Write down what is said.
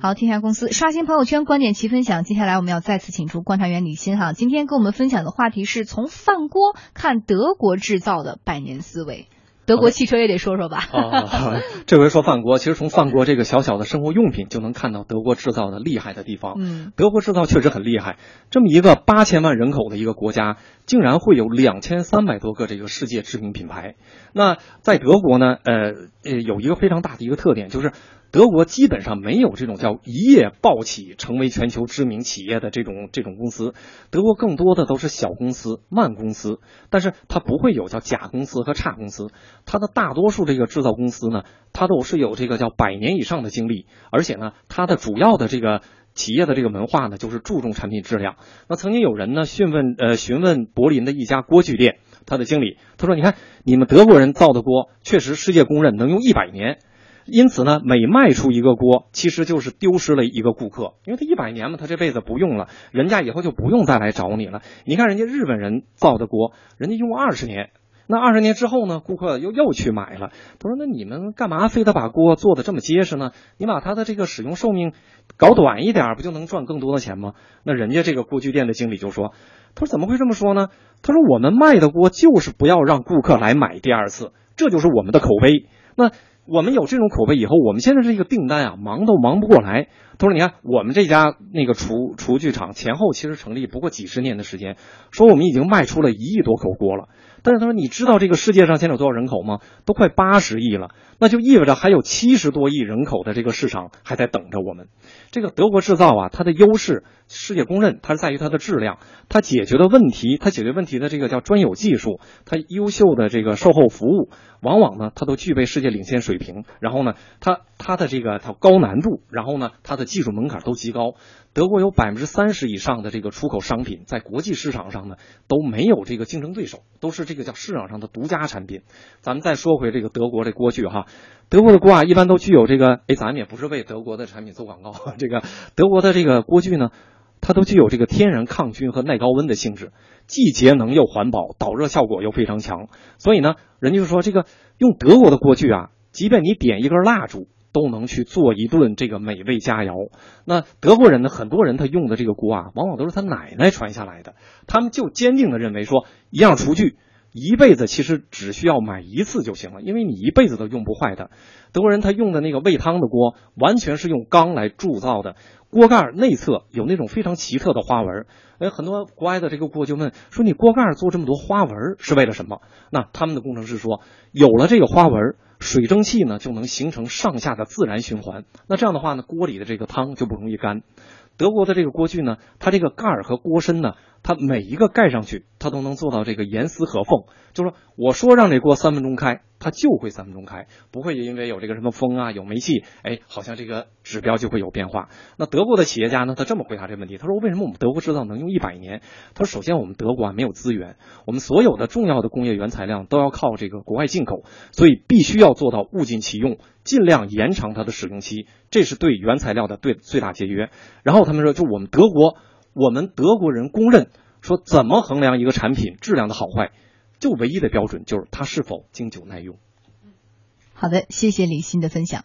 好，天下公司刷新朋友圈观点齐分享。接下来我们要再次请出观察员李欣哈，今天跟我们分享的话题是从饭锅看德国制造的百年思维。德国汽车也得说说吧。啊，这回说饭锅，其实从饭锅这个小小的生活用品就能看到德国制造的厉害的地方。嗯，德国制造确实很厉害。这么一个八千万人口的一个国家，竟然会有两千三百多个这个世界知名品牌。那在德国呢，呃呃，有一个非常大的一个特点就是。德国基本上没有这种叫一夜暴起成为全球知名企业的这种这种公司，德国更多的都是小公司、慢公司，但是它不会有叫假公司和差公司，它的大多数这个制造公司呢，它都是有这个叫百年以上的经历，而且呢，它的主要的这个企业的这个文化呢，就是注重产品质量。那曾经有人呢询问呃询问柏林的一家锅具店，他的经理他说：“你看你们德国人造的锅，确实世界公认能用一百年。”因此呢，每卖出一个锅，其实就是丢失了一个顾客，因为他一百年嘛，他这辈子不用了，人家以后就不用再来找你了。你看人家日本人造的锅，人家用二十年，那二十年之后呢，顾客又又去买了。他说：“那你们干嘛非得把锅做的这么结实呢？你把它的这个使用寿命搞短一点，不就能赚更多的钱吗？”那人家这个锅具店的经理就说：“他说怎么会这么说呢？他说我们卖的锅就是不要让顾客来买第二次，这就是我们的口碑。那。”我们有这种口碑以后，我们现在这个订单啊，忙都忙不过来。他说：“你看，我们这家那个厨厨具厂前后其实成立不过几十年的时间，说我们已经卖出了一亿多口锅了。但是他说，你知道这个世界上现在有多少人口吗？都快八十亿了，那就意味着还有七十多亿人口的这个市场还在等着我们。这个德国制造啊，它的优势世界公认，它是在于它的质量，它解决的问题，它解决问题的这个叫专有技术，它优秀的这个售后服务，往往呢，它都具备世界领先水平。然后呢，它它的这个它高难度，然后呢，它的技术门槛都极高。德国有百分之三十以上的这个出口商品，在国际市场上呢都没有这个竞争对手，都是这个叫市场上的独家产品。咱们再说回这个德国这锅具哈，德国的锅啊一般都具有这个，哎，咱们也不是为德国的产品做广告，这个德国的这个锅具呢，它都具有这个天然抗菌和耐高温的性质，既节能又环保，导热效果又非常强。所以呢，人家就说这个用德国的锅具啊，即便你点一根蜡烛。都能去做一顿这个美味佳肴。那德国人呢？很多人他用的这个锅啊，往往都是他奶奶传下来的。他们就坚定的认为说，一样厨具一辈子其实只需要买一次就行了，因为你一辈子都用不坏的。德国人他用的那个煨汤的锅，完全是用钢来铸造的，锅盖内侧有那种非常奇特的花纹。哎，很多国外的这个锅就问说，你锅盖做这么多花纹是为了什么？那他们的工程师说，有了这个花纹。水蒸气呢就能形成上下的自然循环，那这样的话呢，锅里的这个汤就不容易干。德国的这个锅具呢，它这个盖儿和锅身呢。它每一个盖上去，它都能做到这个严丝合缝。就说我说让这锅三分钟开，就会三分钟开，不会因为有这个什么风啊、有煤气，哎，好像这个指标就会有变化。那德国的企业家呢，他这么回答这个问题：他说为什么我们德国制造能用一百年？他说首先我们德国啊没有资源，我们所有的重要的工业原材料都要靠这个国外进口，所以必须要做到物尽其用，尽量延长它的使用期，这是对原材料的对最大节约。然后他们说，就我们德国。我们德国人公认说，怎么衡量一个产品质量的好坏，就唯一的标准就是它是否经久耐用。好的，谢谢李欣的分享。